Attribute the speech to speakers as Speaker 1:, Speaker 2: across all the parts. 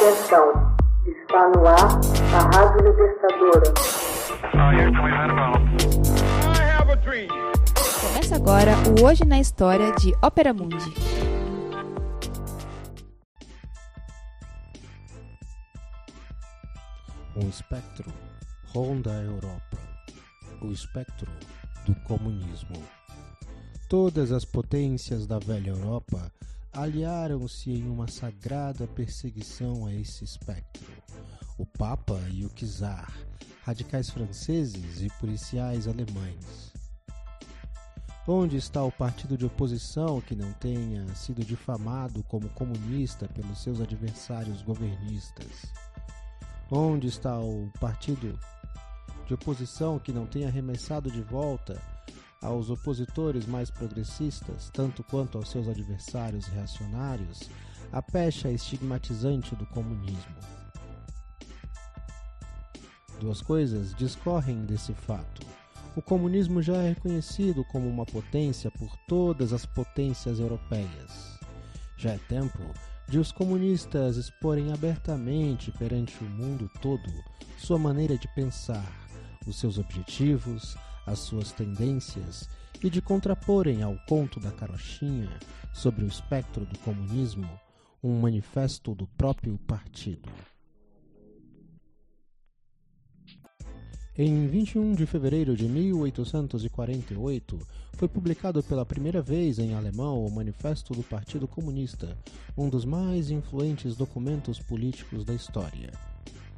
Speaker 1: Atenção, está no ar a Rádio Libertadora.
Speaker 2: Começa agora o Hoje na História de Ópera Mundi.
Speaker 3: Um espectro ronda a Europa, o espectro do comunismo. Todas as potências da velha Europa aliaram-se em uma sagrada perseguição a esse espectro. O Papa e o Czar, radicais franceses e policiais alemães. Onde está o partido de oposição que não tenha sido difamado como comunista pelos seus adversários governistas? Onde está o partido de oposição que não tenha arremessado de volta aos opositores mais progressistas, tanto quanto aos seus adversários reacionários, a pecha estigmatizante do comunismo. Duas coisas discorrem desse fato. O comunismo já é reconhecido como uma potência por todas as potências europeias. Já é tempo de os comunistas exporem abertamente perante o mundo todo sua maneira de pensar, os seus objetivos, as suas tendências e de contraporem ao conto da carochinha sobre o espectro do comunismo um manifesto do próprio partido. Em 21 de fevereiro de 1848, foi publicado pela primeira vez em alemão o Manifesto do Partido Comunista, um dos mais influentes documentos políticos da história.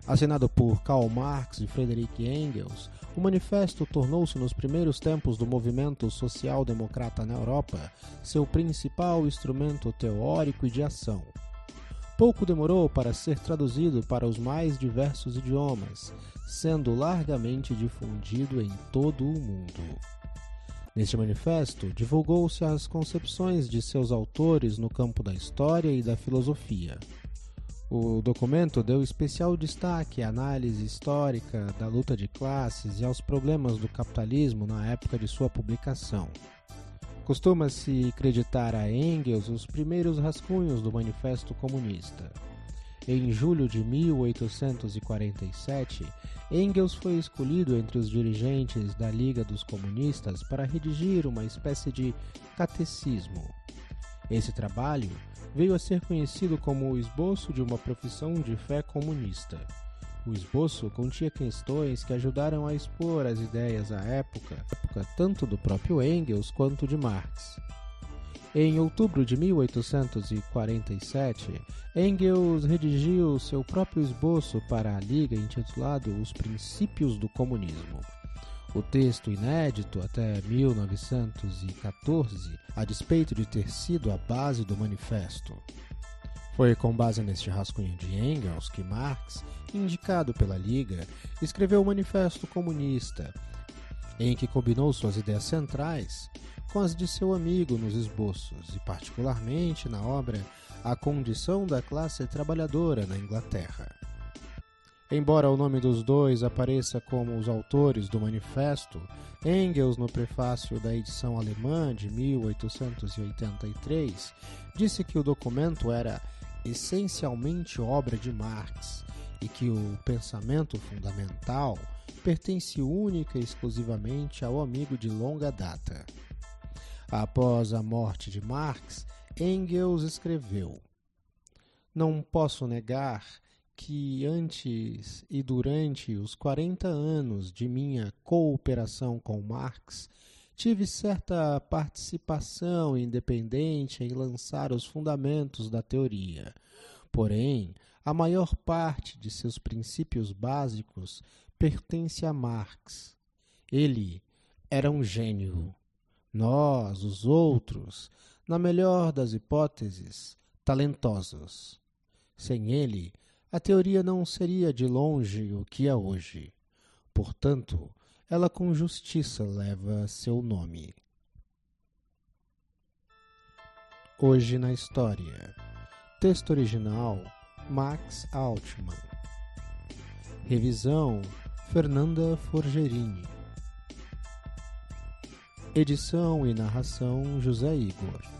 Speaker 3: Assinado por Karl Marx e Friedrich Engels, o manifesto tornou-se nos primeiros tempos do movimento social-democrata na Europa seu principal instrumento teórico e de ação. Pouco demorou para ser traduzido para os mais diversos idiomas, sendo largamente difundido em todo o mundo. Neste manifesto, divulgou-se as concepções de seus autores no campo da história e da filosofia. O documento deu especial destaque à análise histórica da luta de classes e aos problemas do capitalismo na época de sua publicação. Costuma-se acreditar a Engels os primeiros rascunhos do Manifesto Comunista. Em julho de 1847, Engels foi escolhido entre os dirigentes da Liga dos Comunistas para redigir uma espécie de catecismo. Esse trabalho veio a ser conhecido como o esboço de uma profissão de fé comunista. O esboço continha questões que ajudaram a expor as ideias à época, época tanto do próprio Engels quanto de Marx. Em outubro de 1847, Engels redigiu seu próprio esboço para a Liga intitulado Os Princípios do Comunismo. O texto inédito até 1914, a despeito de ter sido a base do manifesto. Foi com base neste rascunho de Engels que Marx, indicado pela Liga, escreveu o Manifesto Comunista, em que combinou suas ideias centrais com as de seu amigo nos esboços, e particularmente na obra A Condição da Classe Trabalhadora na Inglaterra. Embora o nome dos dois apareça como os autores do manifesto, Engels, no prefácio da edição alemã de 1883, disse que o documento era essencialmente obra de Marx e que o pensamento fundamental pertence única e exclusivamente ao amigo de longa data. Após a morte de Marx, Engels escreveu: Não posso negar que antes e durante os 40 anos de minha cooperação com Marx, tive certa participação independente em lançar os fundamentos da teoria. Porém, a maior parte de seus princípios básicos pertence a Marx. Ele era um gênio. Nós, os outros, na melhor das hipóteses, talentosos. Sem ele, a teoria não seria de longe o que é hoje. Portanto, ela com justiça leva seu nome. Hoje na História. Texto original Max Altman. Revisão Fernanda Forgerini. Edição e narração José Igor.